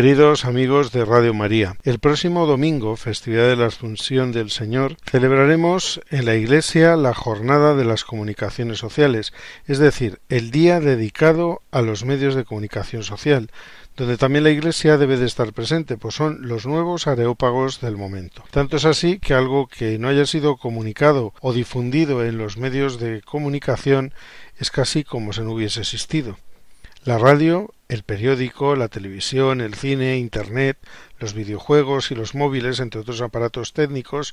Queridos amigos de Radio María, el próximo domingo, festividad de la Asunción del Señor, celebraremos en la Iglesia la jornada de las comunicaciones sociales, es decir, el día dedicado a los medios de comunicación social, donde también la Iglesia debe de estar presente, pues son los nuevos areópagos del momento. Tanto es así que algo que no haya sido comunicado o difundido en los medios de comunicación es casi como si no hubiese existido. La radio, el periódico, la televisión, el cine, Internet, los videojuegos y los móviles, entre otros aparatos técnicos,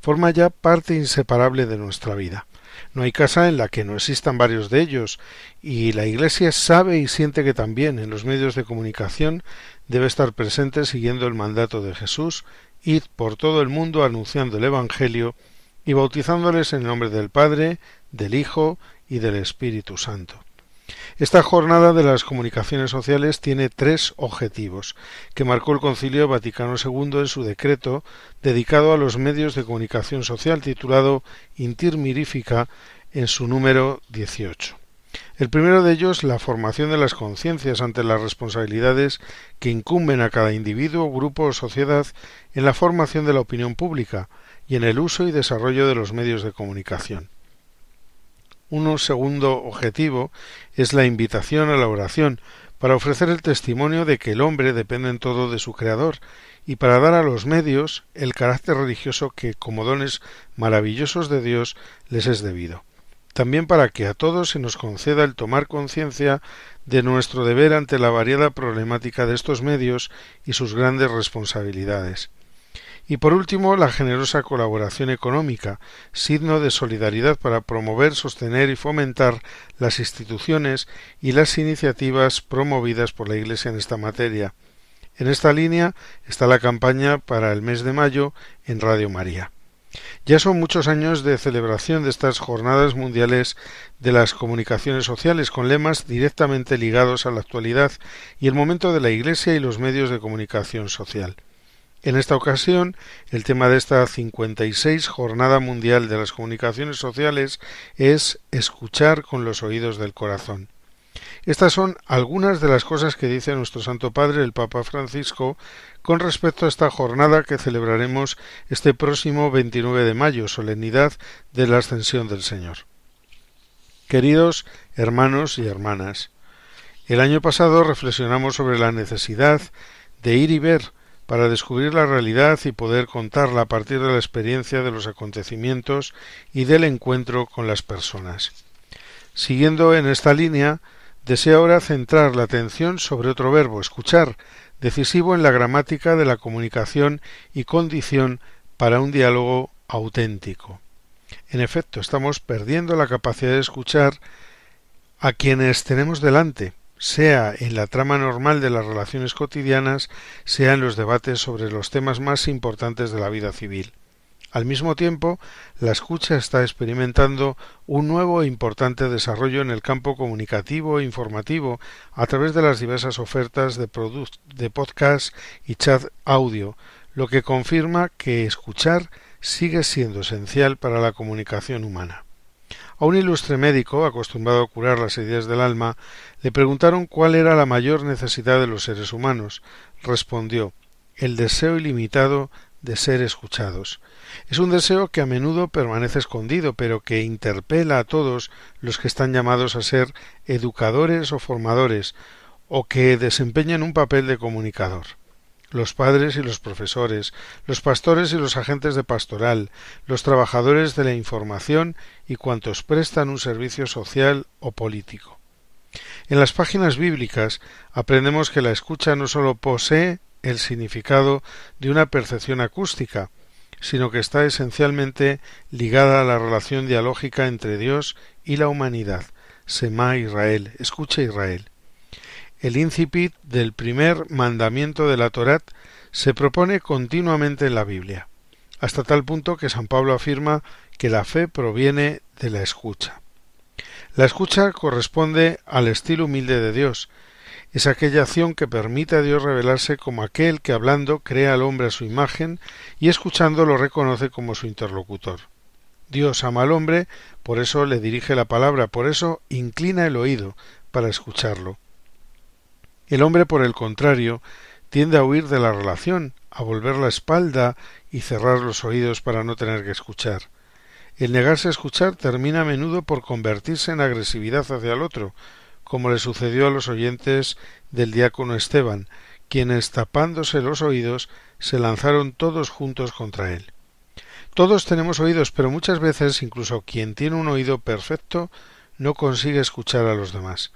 forma ya parte inseparable de nuestra vida. No hay casa en la que no existan varios de ellos, y la Iglesia sabe y siente que también en los medios de comunicación debe estar presente siguiendo el mandato de Jesús, id por todo el mundo anunciando el Evangelio y bautizándoles en el nombre del Padre, del Hijo y del Espíritu Santo. Esta jornada de las comunicaciones sociales tiene tres objetivos que marcó el Concilio Vaticano II en su decreto dedicado a los medios de comunicación social titulado Intir Mirifica en su número 18. El primero de ellos, la formación de las conciencias ante las responsabilidades que incumben a cada individuo, grupo o sociedad en la formación de la opinión pública y en el uso y desarrollo de los medios de comunicación. Un segundo objetivo es la invitación a la oración, para ofrecer el testimonio de que el hombre depende en todo de su Creador, y para dar a los medios el carácter religioso que, como dones maravillosos de Dios, les es debido. También para que a todos se nos conceda el tomar conciencia de nuestro deber ante la variada problemática de estos medios y sus grandes responsabilidades. Y por último, la generosa colaboración económica, signo de solidaridad para promover, sostener y fomentar las instituciones y las iniciativas promovidas por la Iglesia en esta materia. En esta línea está la campaña para el mes de mayo en Radio María. Ya son muchos años de celebración de estas jornadas mundiales de las comunicaciones sociales con lemas directamente ligados a la actualidad y el momento de la Iglesia y los medios de comunicación social. En esta ocasión, el tema de esta 56 Jornada Mundial de las Comunicaciones Sociales es escuchar con los oídos del corazón. Estas son algunas de las cosas que dice nuestro Santo Padre, el Papa Francisco, con respecto a esta jornada que celebraremos este próximo 29 de mayo, solemnidad de la Ascensión del Señor. Queridos hermanos y hermanas, el año pasado reflexionamos sobre la necesidad de ir y ver para descubrir la realidad y poder contarla a partir de la experiencia de los acontecimientos y del encuentro con las personas. Siguiendo en esta línea, deseo ahora centrar la atención sobre otro verbo, escuchar, decisivo en la gramática de la comunicación y condición para un diálogo auténtico. En efecto, estamos perdiendo la capacidad de escuchar a quienes tenemos delante, sea en la trama normal de las relaciones cotidianas, sea en los debates sobre los temas más importantes de la vida civil. Al mismo tiempo, la escucha está experimentando un nuevo e importante desarrollo en el campo comunicativo e informativo a través de las diversas ofertas de, de podcast y chat audio, lo que confirma que escuchar sigue siendo esencial para la comunicación humana. A un ilustre médico, acostumbrado a curar las heridas del alma, le preguntaron cuál era la mayor necesidad de los seres humanos. Respondió el deseo ilimitado de ser escuchados. Es un deseo que a menudo permanece escondido, pero que interpela a todos los que están llamados a ser educadores o formadores, o que desempeñan un papel de comunicador. Los padres y los profesores, los pastores y los agentes de pastoral, los trabajadores de la información y cuantos prestan un servicio social o político. En las páginas bíblicas aprendemos que la escucha no sólo posee el significado de una percepción acústica, sino que está esencialmente ligada a la relación dialógica entre Dios y la humanidad. Sema Israel, escucha Israel. El incipit del primer mandamiento de la Torat se propone continuamente en la Biblia, hasta tal punto que San Pablo afirma que la fe proviene de la escucha. La escucha corresponde al estilo humilde de Dios, es aquella acción que permite a Dios revelarse como aquel que hablando crea al hombre a su imagen y escuchando lo reconoce como su interlocutor. Dios ama al hombre, por eso le dirige la palabra, por eso inclina el oído para escucharlo. El hombre, por el contrario, tiende a huir de la relación, a volver la espalda y cerrar los oídos para no tener que escuchar. El negarse a escuchar termina a menudo por convertirse en agresividad hacia el otro, como le sucedió a los oyentes del diácono Esteban, quienes tapándose los oídos se lanzaron todos juntos contra él. Todos tenemos oídos, pero muchas veces incluso quien tiene un oído perfecto no consigue escuchar a los demás.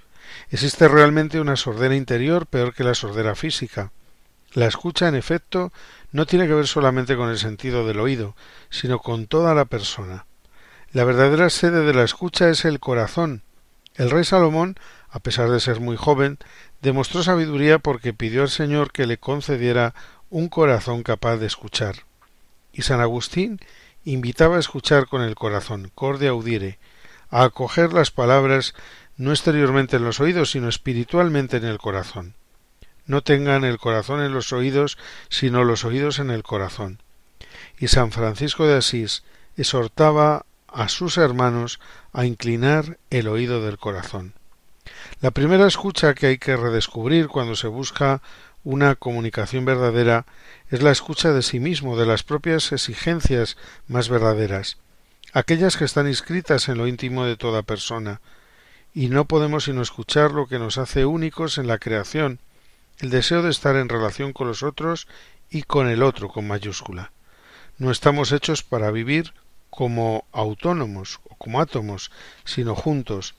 Existe realmente una sordera interior peor que la sordera física. La escucha, en efecto, no tiene que ver solamente con el sentido del oído, sino con toda la persona. La verdadera sede de la escucha es el corazón. El rey Salomón a pesar de ser muy joven, demostró sabiduría porque pidió al Señor que le concediera un corazón capaz de escuchar. Y San Agustín invitaba a escuchar con el corazón, corde audire, a acoger las palabras no exteriormente en los oídos, sino espiritualmente en el corazón. No tengan el corazón en los oídos, sino los oídos en el corazón. Y San Francisco de Asís exhortaba a sus hermanos a inclinar el oído del corazón. La primera escucha que hay que redescubrir cuando se busca una comunicación verdadera es la escucha de sí mismo, de las propias exigencias más verdaderas, aquellas que están inscritas en lo íntimo de toda persona, y no podemos sino escuchar lo que nos hace únicos en la creación, el deseo de estar en relación con los otros y con el otro con mayúscula. No estamos hechos para vivir como autónomos o como átomos, sino juntos,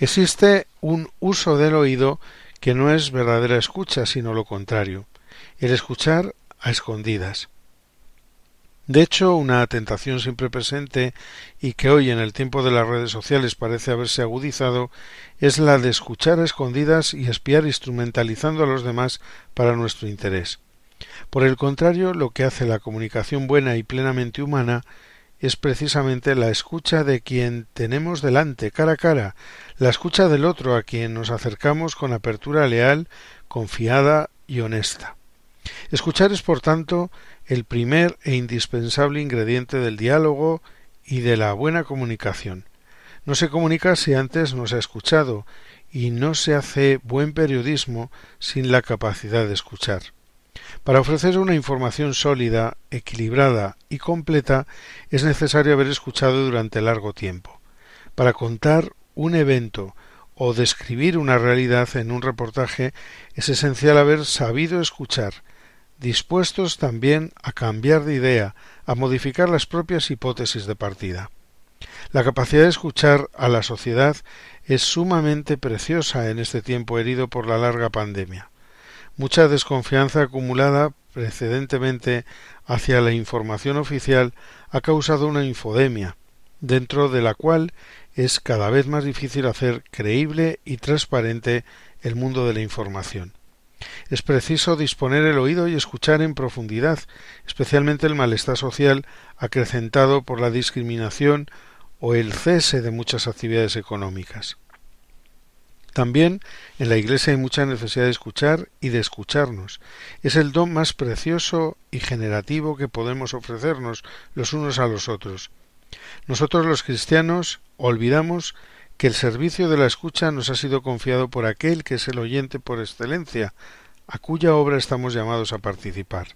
Existe un uso del oído que no es verdadera escucha, sino lo contrario, el escuchar a escondidas. De hecho, una tentación siempre presente y que hoy en el tiempo de las redes sociales parece haberse agudizado es la de escuchar a escondidas y espiar instrumentalizando a los demás para nuestro interés. Por el contrario, lo que hace la comunicación buena y plenamente humana es precisamente la escucha de quien tenemos delante, cara a cara, la escucha del otro a quien nos acercamos con apertura leal, confiada y honesta. Escuchar es, por tanto, el primer e indispensable ingrediente del diálogo y de la buena comunicación. No se comunica si antes no se ha escuchado, y no se hace buen periodismo sin la capacidad de escuchar. Para ofrecer una información sólida, equilibrada y completa es necesario haber escuchado durante largo tiempo. Para contar un evento o describir una realidad en un reportaje es esencial haber sabido escuchar, dispuestos también a cambiar de idea, a modificar las propias hipótesis de partida. La capacidad de escuchar a la sociedad es sumamente preciosa en este tiempo herido por la larga pandemia mucha desconfianza acumulada precedentemente hacia la información oficial ha causado una infodemia, dentro de la cual es cada vez más difícil hacer creíble y transparente el mundo de la información. Es preciso disponer el oído y escuchar en profundidad, especialmente el malestar social acrecentado por la discriminación o el cese de muchas actividades económicas. También en la Iglesia hay mucha necesidad de escuchar y de escucharnos. Es el don más precioso y generativo que podemos ofrecernos los unos a los otros. Nosotros los cristianos olvidamos que el servicio de la escucha nos ha sido confiado por aquel que es el oyente por excelencia, a cuya obra estamos llamados a participar.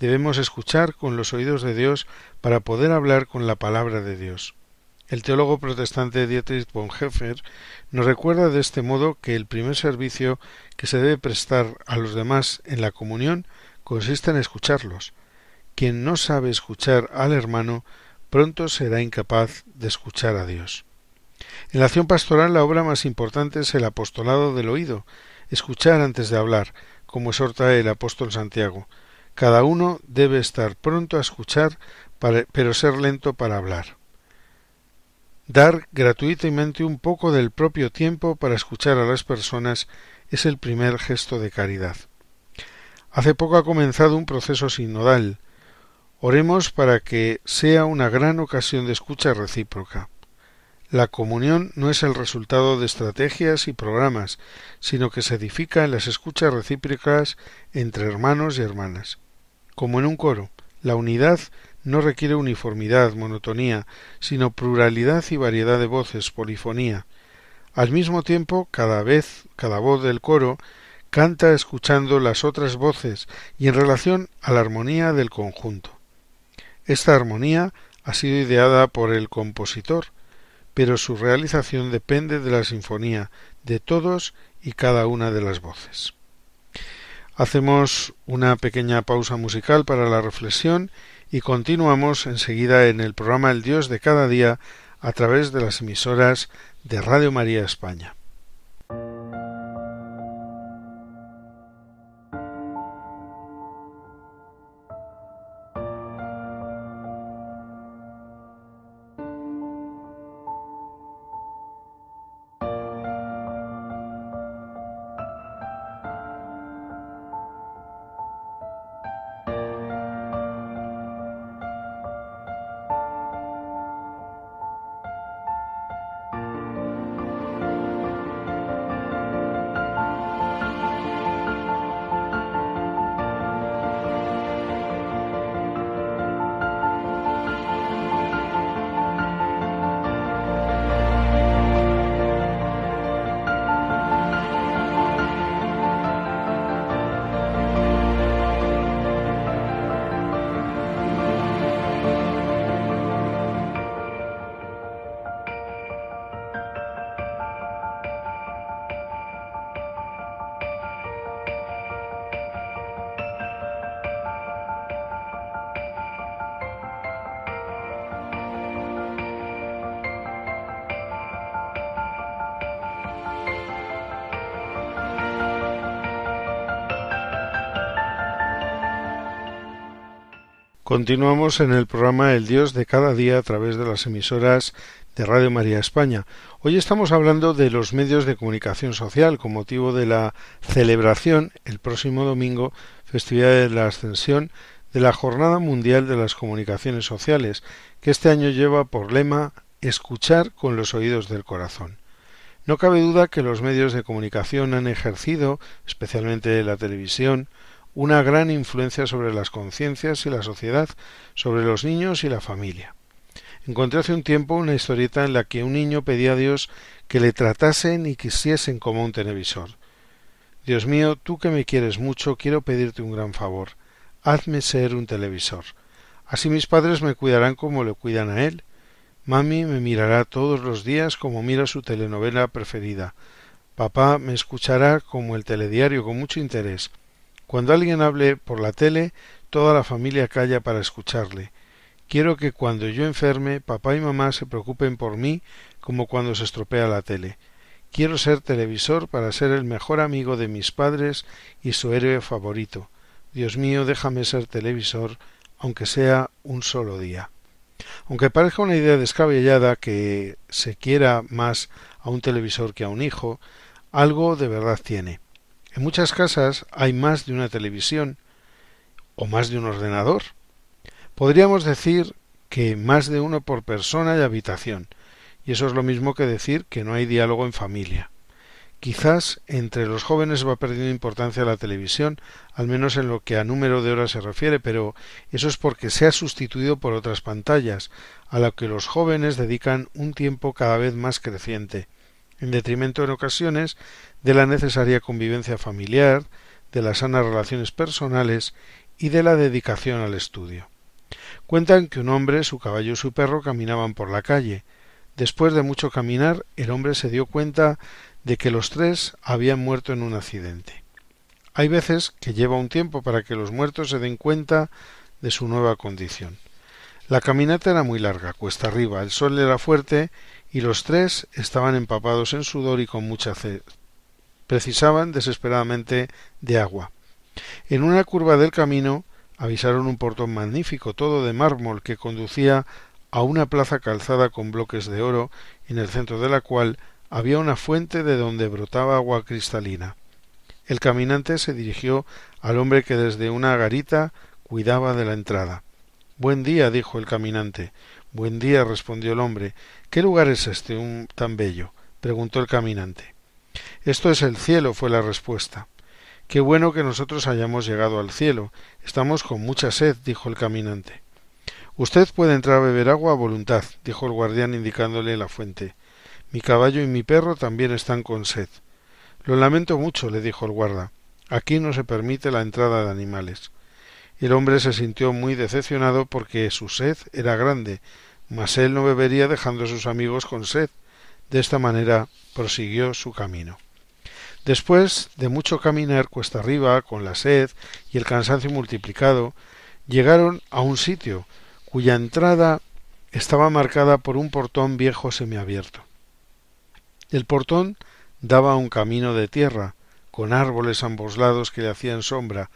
Debemos escuchar con los oídos de Dios para poder hablar con la palabra de Dios. El teólogo protestante Dietrich Bonhoeffer nos recuerda de este modo que el primer servicio que se debe prestar a los demás en la comunión consiste en escucharlos. Quien no sabe escuchar al hermano pronto será incapaz de escuchar a Dios. En la acción pastoral la obra más importante es el apostolado del oído, escuchar antes de hablar, como exhorta el apóstol Santiago. Cada uno debe estar pronto a escuchar, pero ser lento para hablar. Dar gratuitamente un poco del propio tiempo para escuchar a las personas es el primer gesto de caridad. Hace poco ha comenzado un proceso sinodal. Oremos para que sea una gran ocasión de escucha recíproca. La comunión no es el resultado de estrategias y programas, sino que se edifica en las escuchas recíprocas entre hermanos y hermanas. Como en un coro, la unidad no requiere uniformidad, monotonía, sino pluralidad y variedad de voces, polifonía. Al mismo tiempo, cada vez, cada voz del coro canta escuchando las otras voces y en relación a la armonía del conjunto. Esta armonía ha sido ideada por el compositor, pero su realización depende de la sinfonía de todos y cada una de las voces. Hacemos una pequeña pausa musical para la reflexión y continuamos enseguida en el programa El Dios de cada día a través de las emisoras de Radio María España. Continuamos en el programa El Dios de cada día a través de las emisoras de Radio María España. Hoy estamos hablando de los medios de comunicación social con motivo de la celebración el próximo domingo, festividad de la Ascensión, de la Jornada Mundial de las Comunicaciones Sociales, que este año lleva por lema Escuchar con los oídos del corazón. No cabe duda que los medios de comunicación han ejercido, especialmente la televisión, una gran influencia sobre las conciencias y la sociedad, sobre los niños y la familia. Encontré hace un tiempo una historieta en la que un niño pedía a Dios que le tratasen y quisiesen como un televisor. Dios mío, tú que me quieres mucho, quiero pedirte un gran favor. Hazme ser un televisor. Así mis padres me cuidarán como le cuidan a él. Mami me mirará todos los días como mira su telenovela preferida. Papá me escuchará como el telediario con mucho interés. Cuando alguien hable por la tele, toda la familia calla para escucharle. Quiero que cuando yo enferme, papá y mamá se preocupen por mí como cuando se estropea la tele. Quiero ser televisor para ser el mejor amigo de mis padres y su héroe favorito. Dios mío, déjame ser televisor, aunque sea un solo día. Aunque parezca una idea descabellada que se quiera más a un televisor que a un hijo, algo de verdad tiene. En muchas casas hay más de una televisión o más de un ordenador. Podríamos decir que más de uno por persona y habitación, y eso es lo mismo que decir que no hay diálogo en familia. Quizás entre los jóvenes va perdiendo importancia la televisión, al menos en lo que a número de horas se refiere, pero eso es porque se ha sustituido por otras pantallas, a lo que los jóvenes dedican un tiempo cada vez más creciente, en detrimento en ocasiones de la necesaria convivencia familiar, de las sanas relaciones personales y de la dedicación al estudio. Cuentan que un hombre, su caballo y su perro caminaban por la calle. Después de mucho caminar, el hombre se dio cuenta de que los tres habían muerto en un accidente. Hay veces que lleva un tiempo para que los muertos se den cuenta de su nueva condición. La caminata era muy larga, cuesta arriba, el sol era fuerte y los tres estaban empapados en sudor y con mucha sed. Precisaban desesperadamente de agua. En una curva del camino avisaron un portón magnífico, todo de mármol, que conducía a una plaza calzada con bloques de oro, en el centro de la cual había una fuente de donde brotaba agua cristalina. El caminante se dirigió al hombre que desde una garita cuidaba de la entrada. Buen día, dijo el caminante. Buen día, respondió el hombre. ¿Qué lugar es este un tan bello? preguntó el caminante. Esto es el cielo, fue la respuesta. Qué bueno que nosotros hayamos llegado al cielo. Estamos con mucha sed, dijo el caminante. Usted puede entrar a beber agua a voluntad, dijo el guardián indicándole la fuente. Mi caballo y mi perro también están con sed. Lo lamento mucho, le dijo el guarda. Aquí no se permite la entrada de animales. El hombre se sintió muy decepcionado porque su sed era grande, mas él no bebería dejando a sus amigos con sed. De esta manera prosiguió su camino. Después de mucho caminar cuesta arriba, con la sed y el cansancio multiplicado, llegaron a un sitio cuya entrada estaba marcada por un portón viejo semiabierto. El portón daba a un camino de tierra, con árboles a ambos lados que le hacían sombra.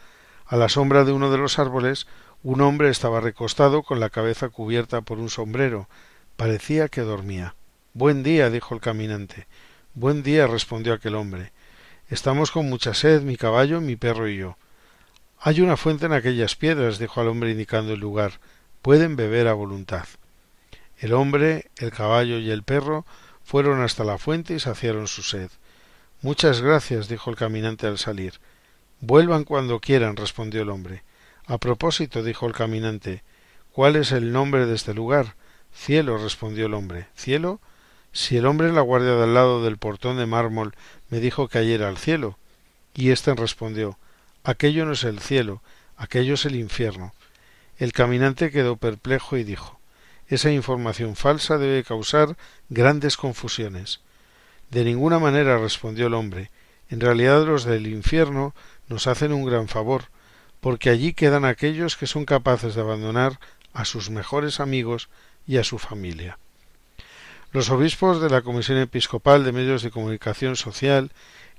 A la sombra de uno de los árboles un hombre estaba recostado con la cabeza cubierta por un sombrero. Parecía que dormía. Buen día, dijo el caminante. Buen día, respondió aquel hombre. Estamos con mucha sed, mi caballo, mi perro y yo. Hay una fuente en aquellas piedras, dijo al hombre indicando el lugar. Pueden beber a voluntad. El hombre, el caballo y el perro fueron hasta la fuente y saciaron su sed. Muchas gracias, dijo el caminante al salir. Vuelvan cuando quieran, respondió el hombre. A propósito, dijo el caminante, ¿cuál es el nombre de este lugar? Cielo, respondió el hombre. ¿Cielo? Si el hombre en la guardia del lado del portón de mármol me dijo que ayer al cielo. Y éste respondió Aquello no es el cielo, aquello es el infierno. El caminante quedó perplejo y dijo Esa información falsa debe causar grandes confusiones. De ninguna manera respondió el hombre. En realidad los del infierno nos hacen un gran favor, porque allí quedan aquellos que son capaces de abandonar a sus mejores amigos y a su familia. Los obispos de la Comisión Episcopal de Medios de Comunicación Social,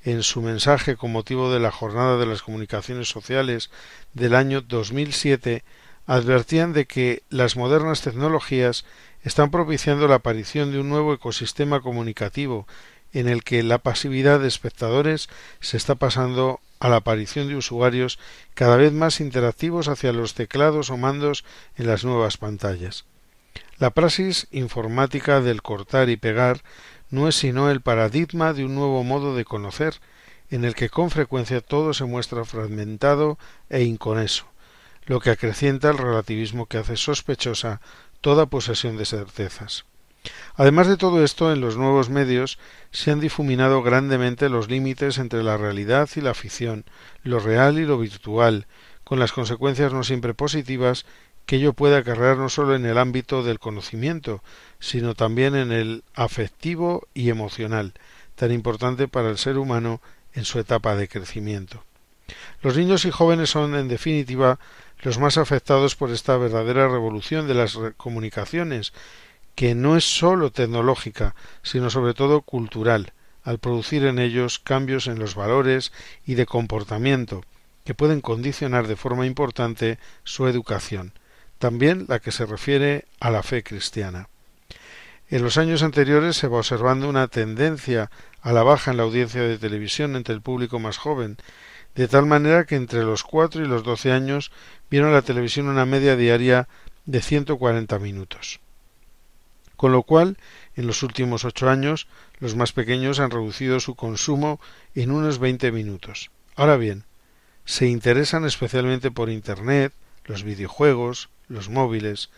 en su mensaje con motivo de la Jornada de las Comunicaciones Sociales del año 2007, advertían de que las modernas tecnologías están propiciando la aparición de un nuevo ecosistema comunicativo en el que la pasividad de espectadores se está pasando a la aparición de usuarios cada vez más interactivos hacia los teclados o mandos en las nuevas pantallas. La praxis informática del cortar y pegar no es sino el paradigma de un nuevo modo de conocer, en el que con frecuencia todo se muestra fragmentado e inconeso, lo que acrecienta el relativismo que hace sospechosa toda posesión de certezas. Además de todo esto, en los nuevos medios se han difuminado grandemente los límites entre la realidad y la ficción, lo real y lo virtual, con las consecuencias no siempre positivas que ello puede acarrear no solo en el ámbito del conocimiento, sino también en el afectivo y emocional, tan importante para el ser humano en su etapa de crecimiento. Los niños y jóvenes son, en definitiva, los más afectados por esta verdadera revolución de las comunicaciones, que no es sólo tecnológica, sino sobre todo cultural, al producir en ellos cambios en los valores y de comportamiento, que pueden condicionar de forma importante su educación también la que se refiere a la fe cristiana. En los años anteriores se va observando una tendencia a la baja en la audiencia de televisión entre el público más joven, de tal manera que entre los cuatro y los doce años vieron la televisión una media diaria de 140 minutos. Con lo cual, en los últimos ocho años, los más pequeños han reducido su consumo en unos 20 minutos. Ahora bien, se interesan especialmente por Internet, los videojuegos, los móviles.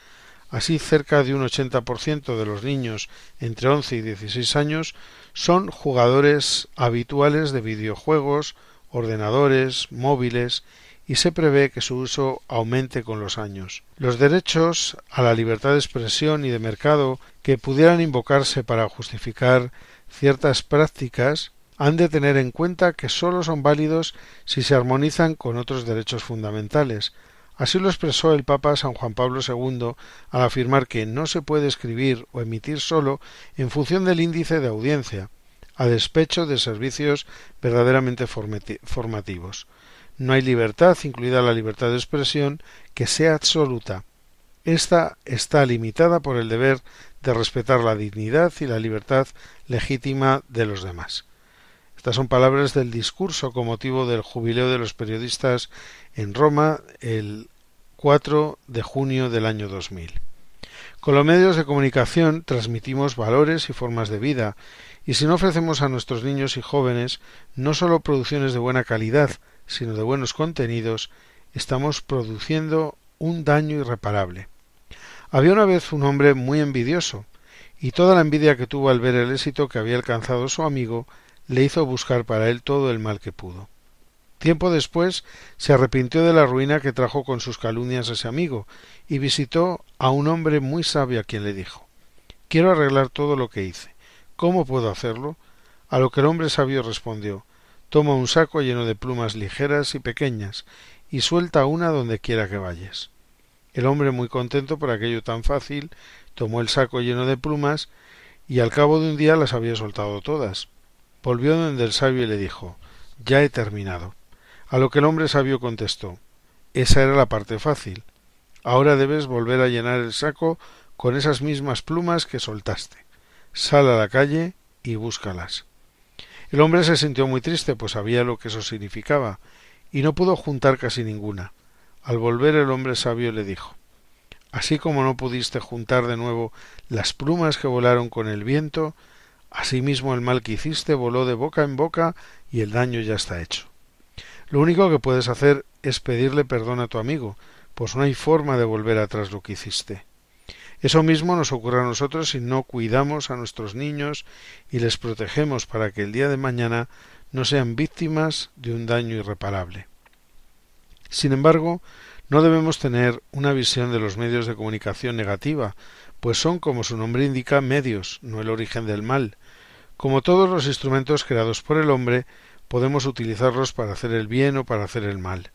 Así, cerca de un 80% de los niños entre 11 y 16 años son jugadores habituales de videojuegos, ordenadores, móviles, y se prevé que su uso aumente con los años. Los derechos a la libertad de expresión y de mercado que pudieran invocarse para justificar ciertas prácticas han de tener en cuenta que sólo son válidos si se armonizan con otros derechos fundamentales. Así lo expresó el Papa San Juan Pablo II al afirmar que no se puede escribir o emitir solo en función del índice de audiencia, a despecho de servicios verdaderamente formativos. No hay libertad, incluida la libertad de expresión, que sea absoluta. Esta está limitada por el deber de respetar la dignidad y la libertad legítima de los demás. Estas son palabras del discurso con motivo del jubileo de los periodistas en Roma el 4 de junio del año 2000. Con los medios de comunicación transmitimos valores y formas de vida, y si no ofrecemos a nuestros niños y jóvenes no solo producciones de buena calidad, sino de buenos contenidos, estamos produciendo un daño irreparable. Había una vez un hombre muy envidioso, y toda la envidia que tuvo al ver el éxito que había alcanzado su amigo le hizo buscar para él todo el mal que pudo. Tiempo después se arrepintió de la ruina que trajo con sus calumnias ese amigo, y visitó a un hombre muy sabio a quien le dijo Quiero arreglar todo lo que hice. ¿Cómo puedo hacerlo? A lo que el hombre sabio respondió Toma un saco lleno de plumas ligeras y pequeñas, y suelta una donde quiera que vayas. El hombre, muy contento por aquello tan fácil, tomó el saco lleno de plumas, y al cabo de un día las había soltado todas. Volvió donde el sabio y le dijo Ya he terminado. A lo que el hombre sabio contestó Esa era la parte fácil. Ahora debes volver a llenar el saco con esas mismas plumas que soltaste. Sal a la calle y búscalas. El hombre se sintió muy triste, pues sabía lo que eso significaba, y no pudo juntar casi ninguna. Al volver el hombre sabio le dijo Así como no pudiste juntar de nuevo las plumas que volaron con el viento, asimismo el mal que hiciste voló de boca en boca y el daño ya está hecho. Lo único que puedes hacer es pedirle perdón a tu amigo, pues no hay forma de volver atrás lo que hiciste. Eso mismo nos ocurre a nosotros si no cuidamos a nuestros niños y les protegemos para que el día de mañana no sean víctimas de un daño irreparable. Sin embargo, no debemos tener una visión de los medios de comunicación negativa, pues son, como su nombre indica, medios, no el origen del mal. Como todos los instrumentos creados por el hombre, podemos utilizarlos para hacer el bien o para hacer el mal.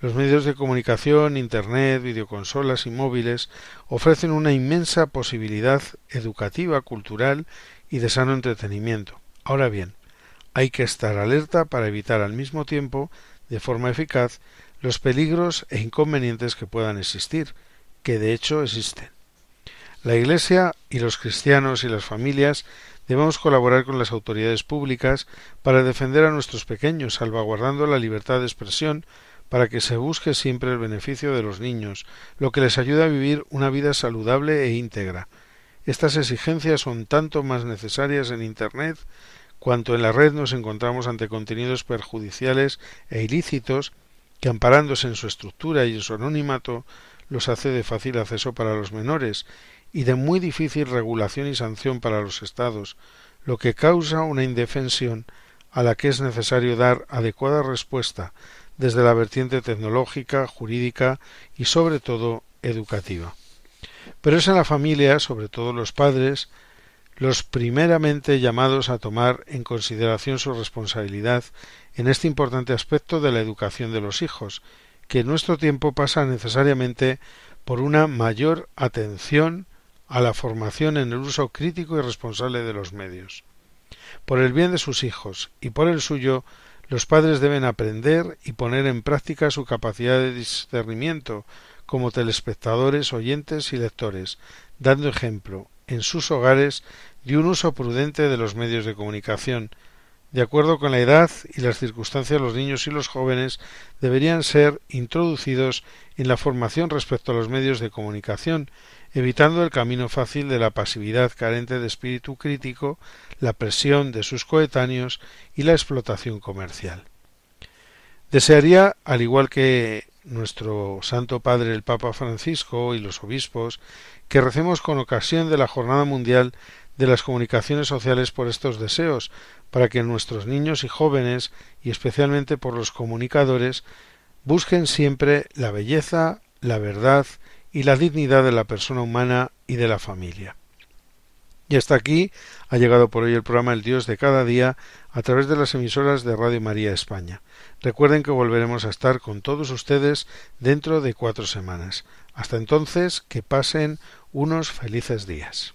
Los medios de comunicación, Internet, videoconsolas y móviles ofrecen una inmensa posibilidad educativa, cultural y de sano entretenimiento. Ahora bien, hay que estar alerta para evitar al mismo tiempo, de forma eficaz, los peligros e inconvenientes que puedan existir, que de hecho existen. La Iglesia y los cristianos y las familias debemos colaborar con las autoridades públicas para defender a nuestros pequeños, salvaguardando la libertad de expresión, para que se busque siempre el beneficio de los niños, lo que les ayuda a vivir una vida saludable e íntegra. Estas exigencias son tanto más necesarias en Internet cuanto en la red nos encontramos ante contenidos perjudiciales e ilícitos que amparándose en su estructura y en su anonimato los hace de fácil acceso para los menores y de muy difícil regulación y sanción para los estados, lo que causa una indefensión a la que es necesario dar adecuada respuesta desde la vertiente tecnológica, jurídica y sobre todo educativa. Pero es en la familia, sobre todo los padres, los primeramente llamados a tomar en consideración su responsabilidad en este importante aspecto de la educación de los hijos, que en nuestro tiempo pasa necesariamente por una mayor atención a la formación en el uso crítico y responsable de los medios. Por el bien de sus hijos y por el suyo, los padres deben aprender y poner en práctica su capacidad de discernimiento como telespectadores, oyentes y lectores, dando ejemplo en sus hogares de un uso prudente de los medios de comunicación. De acuerdo con la edad y las circunstancias, los niños y los jóvenes deberían ser introducidos en la formación respecto a los medios de comunicación, evitando el camino fácil de la pasividad carente de espíritu crítico, la presión de sus coetáneos y la explotación comercial. Desearía, al igual que nuestro Santo Padre el Papa Francisco y los obispos, que recemos con ocasión de la Jornada Mundial de las Comunicaciones Sociales por estos deseos, para que nuestros niños y jóvenes, y especialmente por los comunicadores, busquen siempre la belleza, la verdad y la dignidad de la persona humana y de la familia. Y hasta aquí ha llegado por hoy el programa El Dios de cada día a través de las emisoras de Radio María España. Recuerden que volveremos a estar con todos ustedes dentro de cuatro semanas. Hasta entonces, que pasen unos felices días.